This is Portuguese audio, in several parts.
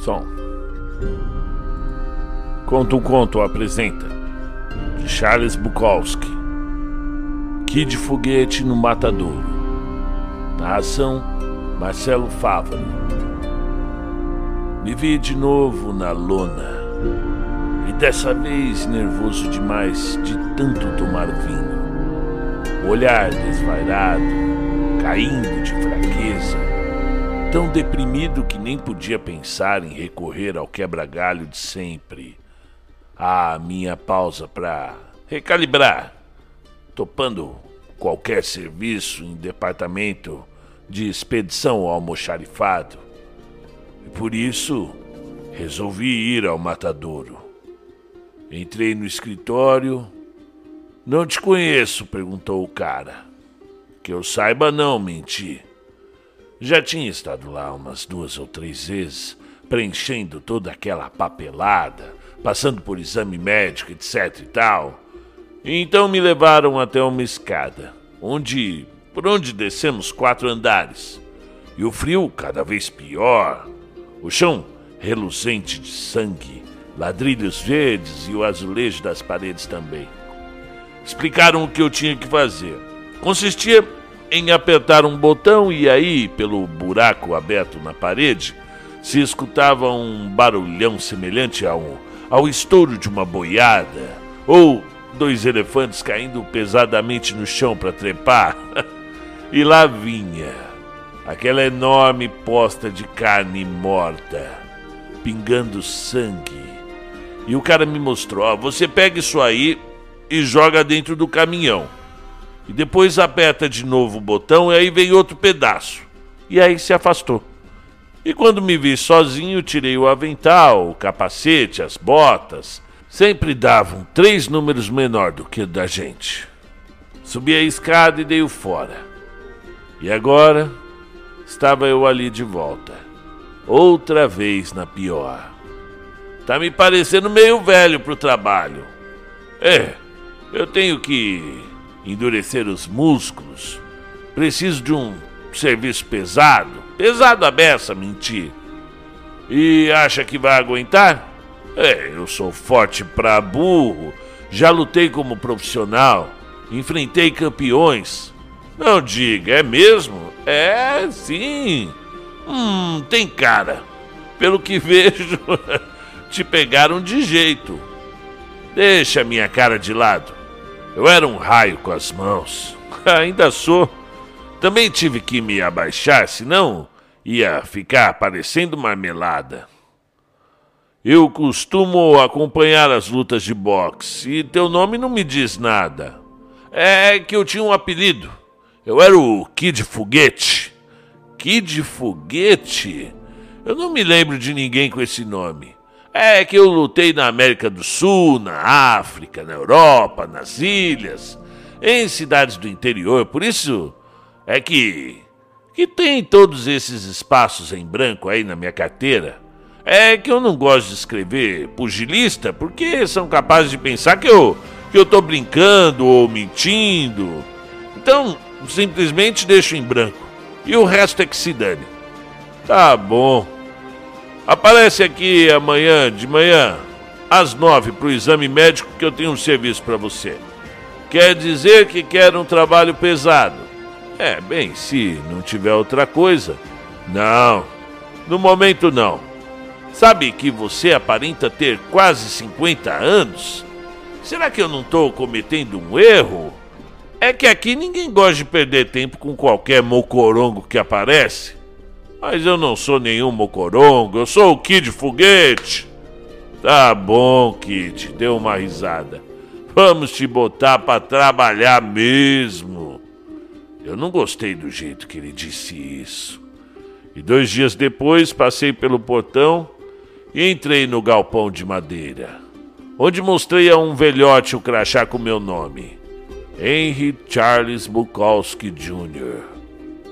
Som. Conta um conto apresenta. De Charles Bukowski. Kid Foguete no Matadouro. Narração Marcelo Fávaro. Me vi de novo na lona. E dessa vez nervoso demais de tanto tomar vinho. Olhar desvairado, caindo de fraqueza tão deprimido que nem podia pensar em recorrer ao quebra-galho de sempre. A minha pausa para recalibrar, topando qualquer serviço em departamento de expedição ao almoxarifado. E por isso resolvi ir ao matadouro. Entrei no escritório. Não te conheço, perguntou o cara. Que eu saiba, não, menti. Já tinha estado lá umas duas ou três vezes, preenchendo toda aquela papelada, passando por exame médico, etc e tal. então me levaram até uma escada, onde por onde descemos quatro andares. E o frio cada vez pior. O chão reluzente de sangue, ladrilhos verdes e o azulejo das paredes também. Explicaram o que eu tinha que fazer. Consistia em apertar um botão e aí, pelo buraco aberto na parede, se escutava um barulhão semelhante ao, ao estouro de uma boiada ou dois elefantes caindo pesadamente no chão para trepar. e lá vinha aquela enorme posta de carne morta, pingando sangue. E o cara me mostrou: ó, você pega isso aí e joga dentro do caminhão e depois aperta de novo o botão e aí vem outro pedaço. E aí se afastou. E quando me vi sozinho, tirei o avental, o capacete, as botas. Sempre davam três números menor do que o da gente. Subi a escada e dei o fora. E agora estava eu ali de volta. Outra vez na pior. Tá me parecendo meio velho pro trabalho. É, eu tenho que endurecer os músculos. Preciso de um serviço pesado. Pesado a beça, mentir. E acha que vai aguentar? É, eu sou forte pra burro. Já lutei como profissional. Enfrentei campeões. Não diga, é mesmo? É, sim. Hum, tem cara. Pelo que vejo, te pegaram de jeito. Deixa minha cara de lado. Eu era um raio com as mãos. Ainda sou. Também tive que me abaixar, senão ia ficar parecendo marmelada. Eu costumo acompanhar as lutas de boxe e teu nome não me diz nada. É que eu tinha um apelido. Eu era o Kid Foguete. Kid Foguete? Eu não me lembro de ninguém com esse nome. É que eu lutei na América do Sul, na África, na Europa, nas ilhas, em cidades do interior, por isso é que que tem todos esses espaços em branco aí na minha carteira. É que eu não gosto de escrever pugilista porque são capazes de pensar que eu que eu tô brincando ou mentindo. Então, simplesmente deixo em branco. E o resto é que se dane. Tá bom. Aparece aqui amanhã de manhã, às nove, para o exame médico que eu tenho um serviço para você. Quer dizer que quer um trabalho pesado? É, bem, se não tiver outra coisa. Não, no momento não. Sabe que você aparenta ter quase 50 anos? Será que eu não estou cometendo um erro? É que aqui ninguém gosta de perder tempo com qualquer mocorongo que aparece. Mas eu não sou nenhum mocorongo, eu sou o Kid Foguete. Tá bom, Kid, deu uma risada. Vamos te botar para trabalhar mesmo. Eu não gostei do jeito que ele disse isso. E dois dias depois passei pelo portão e entrei no galpão de madeira, onde mostrei a um velhote o crachá com meu nome: Henry Charles Bukowski Jr.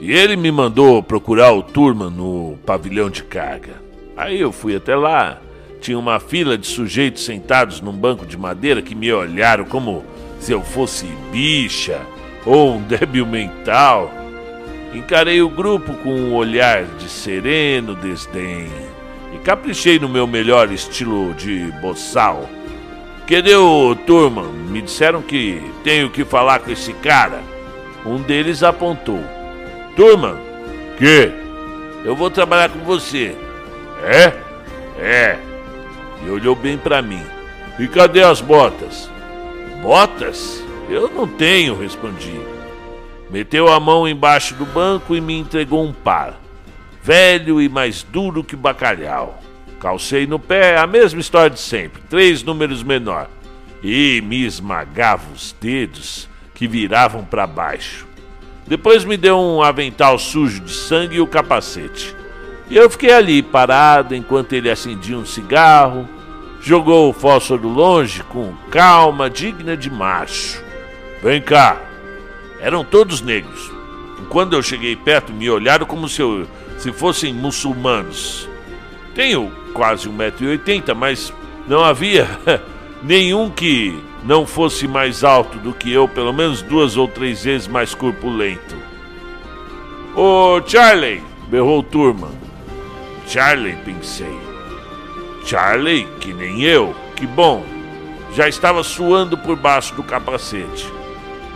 E ele me mandou procurar o turma no pavilhão de carga. Aí eu fui até lá. Tinha uma fila de sujeitos sentados num banco de madeira que me olharam como se eu fosse bicha ou um débil mental. Encarei o grupo com um olhar de sereno desdém. E caprichei no meu melhor estilo de boçal. Cadê o turma? Me disseram que tenho que falar com esse cara. Um deles apontou. Turma, que? Eu vou trabalhar com você. É? É. E olhou bem para mim. E cadê as botas? Botas? Eu não tenho, respondi. Meteu a mão embaixo do banco e me entregou um par. Velho e mais duro que bacalhau. Calcei no pé a mesma história de sempre, três números menor. E me esmagava os dedos que viravam para baixo. Depois me deu um avental sujo de sangue e o capacete. E eu fiquei ali parado enquanto ele acendia um cigarro, jogou o fósforo longe com calma digna de macho. Vem cá. Eram todos negros. E quando eu cheguei perto, me olharam como se, eu, se fossem muçulmanos. Tenho quase 1,80m, mas não havia nenhum que não fosse mais alto do que eu, pelo menos duas ou três vezes mais corpulento. Ô Charlie! berrou Turma. Charlie, pensei. Charlie, que nem eu, que bom. Já estava suando por baixo do capacete.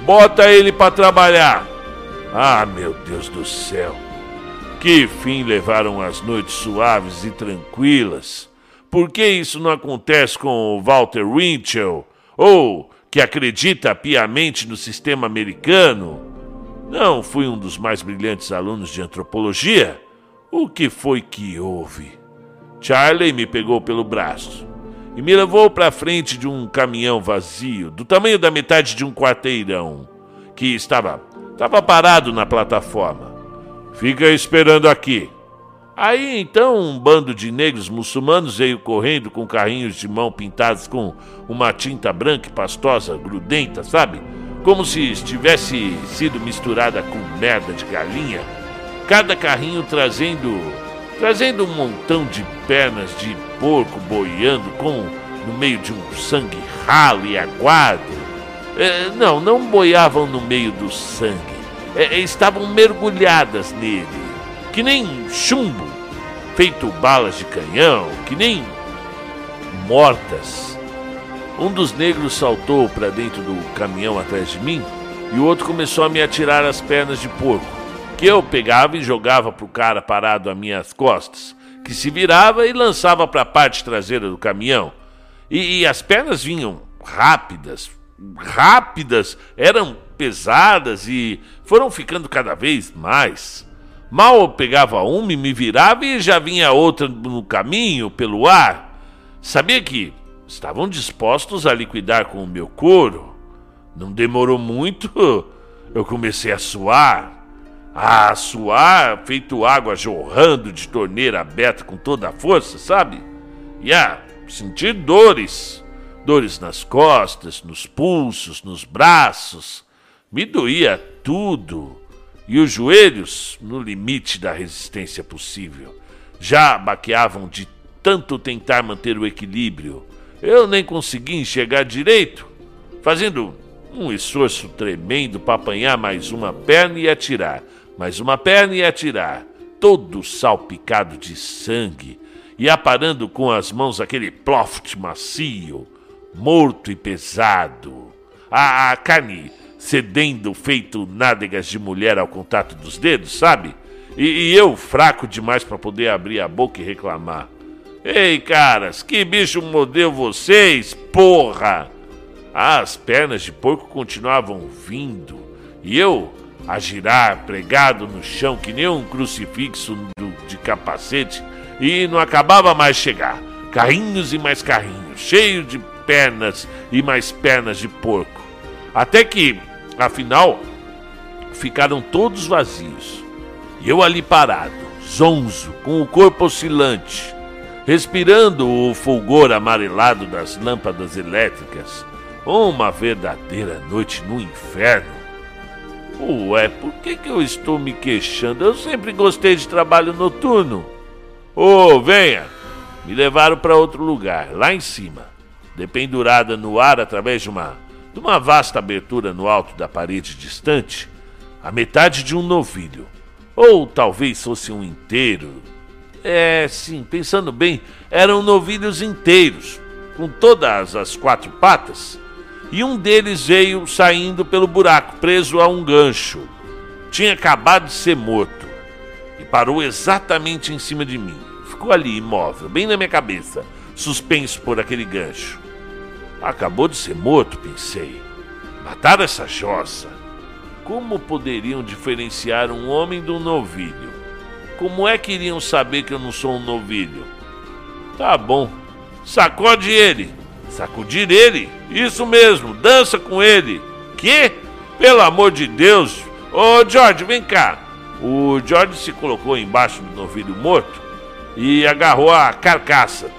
Bota ele para trabalhar. Ah, meu Deus do céu. Que fim levaram as noites suaves e tranquilas? Por que isso não acontece com o Walter Winchell? Ou que acredita piamente no sistema americano? Não fui um dos mais brilhantes alunos de antropologia? O que foi que houve? Charlie me pegou pelo braço e me levou para frente de um caminhão vazio, do tamanho da metade de um quarteirão, que estava, estava parado na plataforma. Fica esperando aqui. Aí então um bando de negros muçulmanos veio correndo com carrinhos de mão pintados com uma tinta branca e pastosa, grudenta, sabe? Como se estivesse sido misturada com merda de galinha. Cada carrinho trazendo trazendo um montão de pernas de porco boiando com no meio de um sangue ralo e aguado. É, não, não boiavam no meio do sangue é, estavam mergulhadas nele, que nem chumbo, feito balas de canhão, que nem mortas. Um dos negros saltou para dentro do caminhão atrás de mim e o outro começou a me atirar as pernas de porco, que eu pegava e jogava para o cara parado às minhas costas, que se virava e lançava para a parte traseira do caminhão. E, e as pernas vinham rápidas, rápidas, eram pesadas e foram ficando cada vez mais. Mal eu pegava uma e me virava e já vinha outra no caminho, pelo ar. Sabia que estavam dispostos a liquidar com o meu couro. Não demorou muito, eu comecei a suar. A suar, feito água jorrando de torneira aberta com toda a força, sabe? E a sentir dores. Dores nas costas, nos pulsos, nos braços. Me doía tudo e os joelhos no limite da resistência possível. Já baqueavam de tanto tentar manter o equilíbrio. Eu nem consegui enxergar direito, fazendo um esforço tremendo para apanhar mais uma perna e atirar, mais uma perna e atirar, todo salpicado de sangue e aparando com as mãos aquele ploft macio, morto e pesado. A, a carne cedendo feito nádegas de mulher ao contato dos dedos, sabe? E, e eu fraco demais para poder abrir a boca e reclamar. Ei, caras, que bicho mordeu vocês, porra! As pernas de porco continuavam vindo e eu a girar pregado no chão que nem um crucifixo do, de capacete e não acabava mais chegar. Carrinhos e mais carrinhos, cheios de pernas e mais pernas de porco. Até que Afinal, ficaram todos vazios. E eu ali parado, zonzo, com o corpo oscilante, respirando o fulgor amarelado das lâmpadas elétricas. Uma verdadeira noite no inferno. Ué, por que, que eu estou me queixando? Eu sempre gostei de trabalho noturno. Ô, oh, venha! Me levaram para outro lugar, lá em cima, dependurada no ar através de uma de uma vasta abertura no alto da parede distante, a metade de um novilho, ou talvez fosse um inteiro, É, sim, pensando bem, eram novilhos inteiros, com todas as quatro patas, e um deles veio saindo pelo buraco, preso a um gancho. Tinha acabado de ser morto e parou exatamente em cima de mim. Ficou ali imóvel, bem na minha cabeça, suspenso por aquele gancho. Acabou de ser morto, pensei. Mataram essa jossa. Como poderiam diferenciar um homem de um novilho? Como é que iriam saber que eu não sou um novilho? Tá bom, sacode ele. Sacudir ele? Isso mesmo, dança com ele. Que? Pelo amor de Deus! Ô George, vem cá. O George se colocou embaixo do novilho morto e agarrou a carcaça.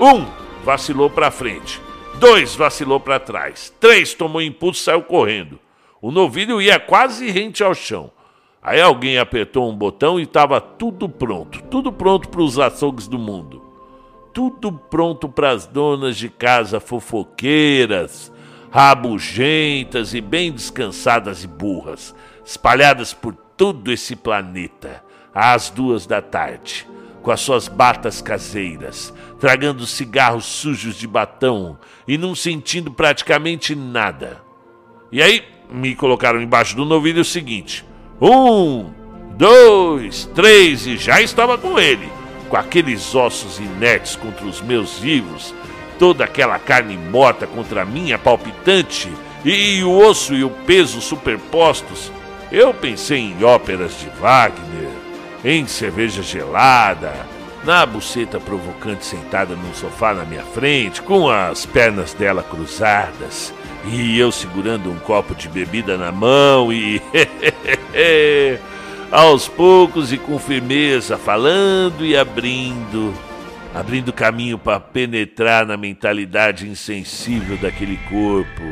Um vacilou para frente. Dois vacilou para trás. Três tomou impulso e saiu correndo. O novilho ia quase rente ao chão. Aí alguém apertou um botão e estava tudo pronto. Tudo pronto para os açougues do mundo. Tudo pronto para as donas de casa fofoqueiras, rabugentas e bem descansadas e burras, espalhadas por todo esse planeta, às duas da tarde, com as suas batas caseiras, tragando cigarros sujos de batom e não sentindo praticamente nada. E aí me colocaram embaixo do novilho o seguinte: um, dois, três, e já estava com ele, com aqueles ossos inertes contra os meus vivos, toda aquela carne morta contra a minha palpitante, e o osso e o peso superpostos. Eu pensei em óperas de Wagner, em cerveja gelada, na buceta provocante sentada num sofá na minha frente, com as pernas dela cruzadas e eu segurando um copo de bebida na mão e. aos poucos e com firmeza, falando e abrindo, abrindo caminho para penetrar na mentalidade insensível daquele corpo.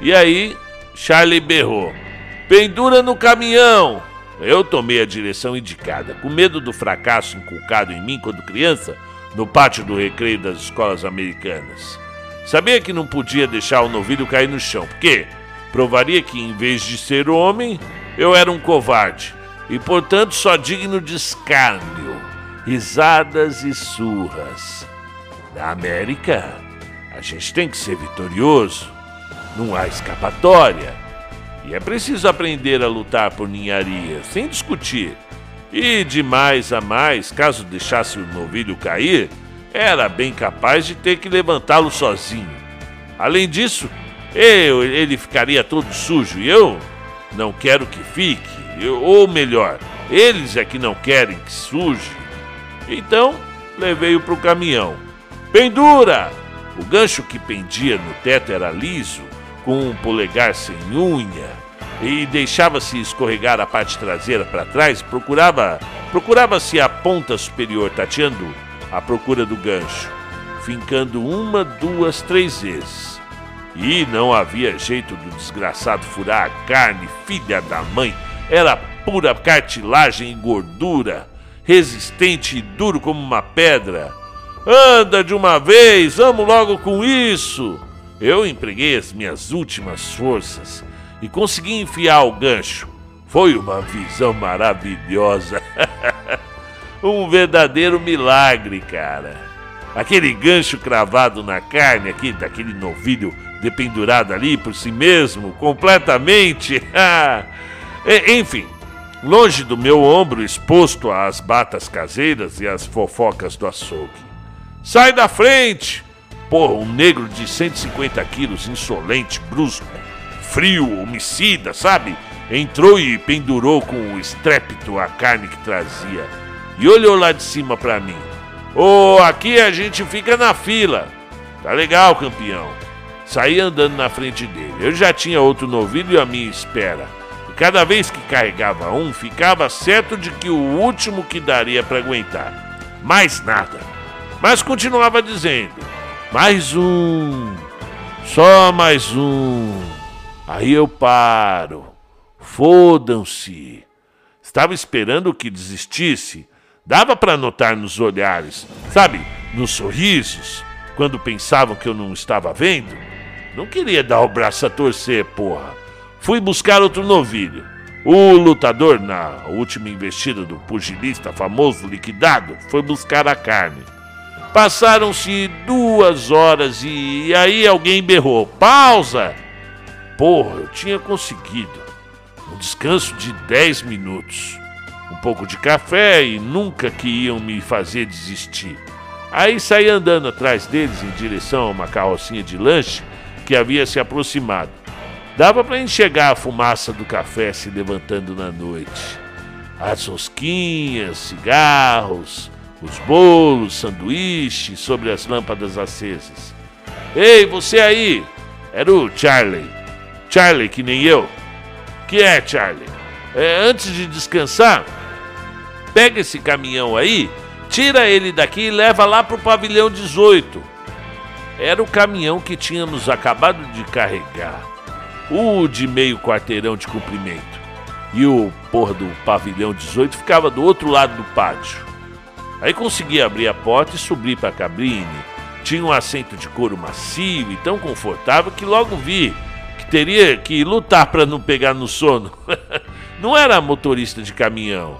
E aí, Charlie berrou: Pendura no caminhão! Eu tomei a direção indicada, com medo do fracasso inculcado em mim quando criança, no pátio do recreio das escolas americanas. Sabia que não podia deixar o novilho cair no chão, porque provaria que, em vez de ser homem, eu era um covarde e, portanto, só digno de escárnio, risadas e surras. Na América, a gente tem que ser vitorioso, não há escapatória. E é preciso aprender a lutar por ninharia, sem discutir. E de mais a mais, caso deixasse o novilho cair, era bem capaz de ter que levantá-lo sozinho. Além disso, eu, ele ficaria todo sujo e eu não quero que fique, eu, ou melhor, eles é que não querem que suje. Então, levei-o para o caminhão. Pendura! O gancho que pendia no teto era liso, com um polegar sem unha, e deixava-se escorregar a parte traseira para trás, procurava procurava-se a ponta superior tateando à procura do gancho, fincando uma, duas, três vezes. E não havia jeito do desgraçado furar a carne, filha da mãe. Era pura cartilagem e gordura, resistente e duro como uma pedra. Anda de uma vez, vamos logo com isso! Eu empreguei as minhas últimas forças e consegui enfiar o gancho. Foi uma visão maravilhosa. um verdadeiro milagre, cara. Aquele gancho cravado na carne aqui, daquele novilho dependurado ali por si mesmo, completamente. Enfim, longe do meu ombro exposto às batas caseiras e às fofocas do açougue. Sai da frente! Porra, um negro de 150 quilos, insolente, brusco, frio, homicida, sabe? Entrou e pendurou com estrépito a carne que trazia e olhou lá de cima para mim. Ô, oh, aqui a gente fica na fila. Tá legal, campeão. Saí andando na frente dele. Eu já tinha outro novilho à minha espera. E cada vez que carregava um, ficava certo de que o último que daria para aguentar. Mais nada. Mas continuava dizendo: mais um. Só mais um. Aí eu paro. Fodam-se. Estava esperando que desistisse Dava para notar nos olhares, sabe, nos sorrisos, quando pensavam que eu não estava vendo. Não queria dar o braço a torcer, porra. Fui buscar outro novilho. O lutador, na última investida do pugilista famoso liquidado, foi buscar a carne. Passaram-se duas horas e aí alguém berrou: Pausa! Porra, eu tinha conseguido. Um descanso de dez minutos. Um pouco de café e nunca que iam me fazer desistir. Aí saí andando atrás deles em direção a uma carrocinha de lanche que havia se aproximado. Dava para enxergar a fumaça do café se levantando na noite. As rosquinhas, cigarros, os bolos, sanduíches sobre as lâmpadas acesas. Ei, você aí! Era o Charlie. Charlie, que nem eu. Que é, Charlie? É, antes de descansar, pega esse caminhão aí, tira ele daqui e leva lá pro pavilhão 18. Era o caminhão que tínhamos acabado de carregar. O de meio quarteirão de comprimento. E o porra do pavilhão 18 ficava do outro lado do pátio. Aí consegui abrir a porta e subir para a cabine. Tinha um assento de couro macio e tão confortável que logo vi que teria que lutar para não pegar no sono. não era motorista de caminhão.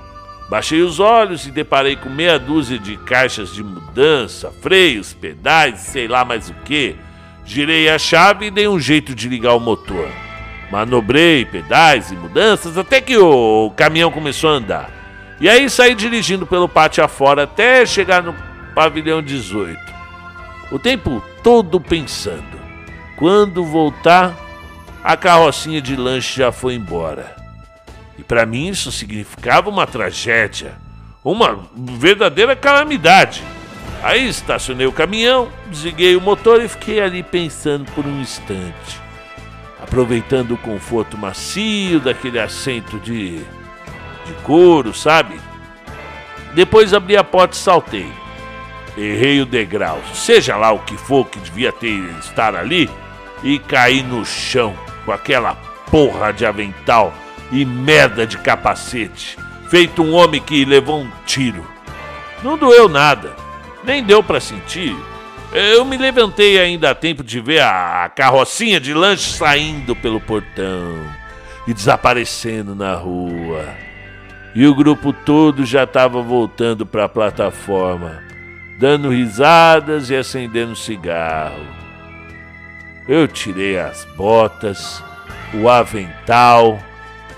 Baixei os olhos e deparei com meia dúzia de caixas de mudança, freios, pedais, sei lá mais o que. Girei a chave e dei um jeito de ligar o motor. Manobrei pedais e mudanças até que o caminhão começou a andar. E aí saí dirigindo pelo pátio afora até chegar no pavilhão 18. O tempo todo pensando: quando voltar, a carrocinha de lanche já foi embora. E para mim isso significava uma tragédia, uma verdadeira calamidade. Aí estacionei o caminhão, desliguei o motor e fiquei ali pensando por um instante, aproveitando o conforto macio daquele assento de de couro, sabe? Depois abri a porta e saltei. Errei o degrau, seja lá o que for que devia ter estar ali, e caí no chão com aquela porra de avental e merda de capacete, feito um homem que levou um tiro. Não doeu nada, nem deu para sentir. Eu me levantei ainda a tempo de ver a carrocinha de lanche saindo pelo portão e desaparecendo na rua e o grupo todo já estava voltando para a plataforma, dando risadas e acendendo cigarro. Eu tirei as botas, o avental,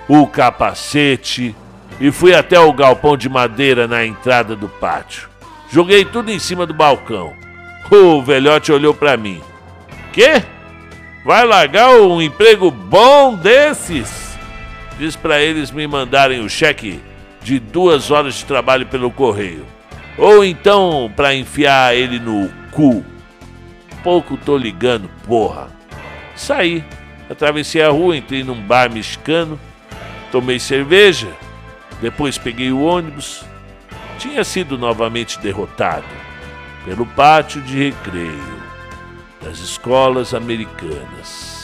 o capacete e fui até o galpão de madeira na entrada do pátio. Joguei tudo em cima do balcão. O velhote olhou para mim. Quê? Vai largar um emprego bom desses? Diz para eles me mandarem o cheque de duas horas de trabalho pelo correio. Ou então para enfiar ele no cu. Pouco tô ligando, porra. Saí, atravessei a rua, entrei num bar mexicano, tomei cerveja, depois peguei o ônibus. Tinha sido novamente derrotado pelo pátio de recreio das escolas americanas.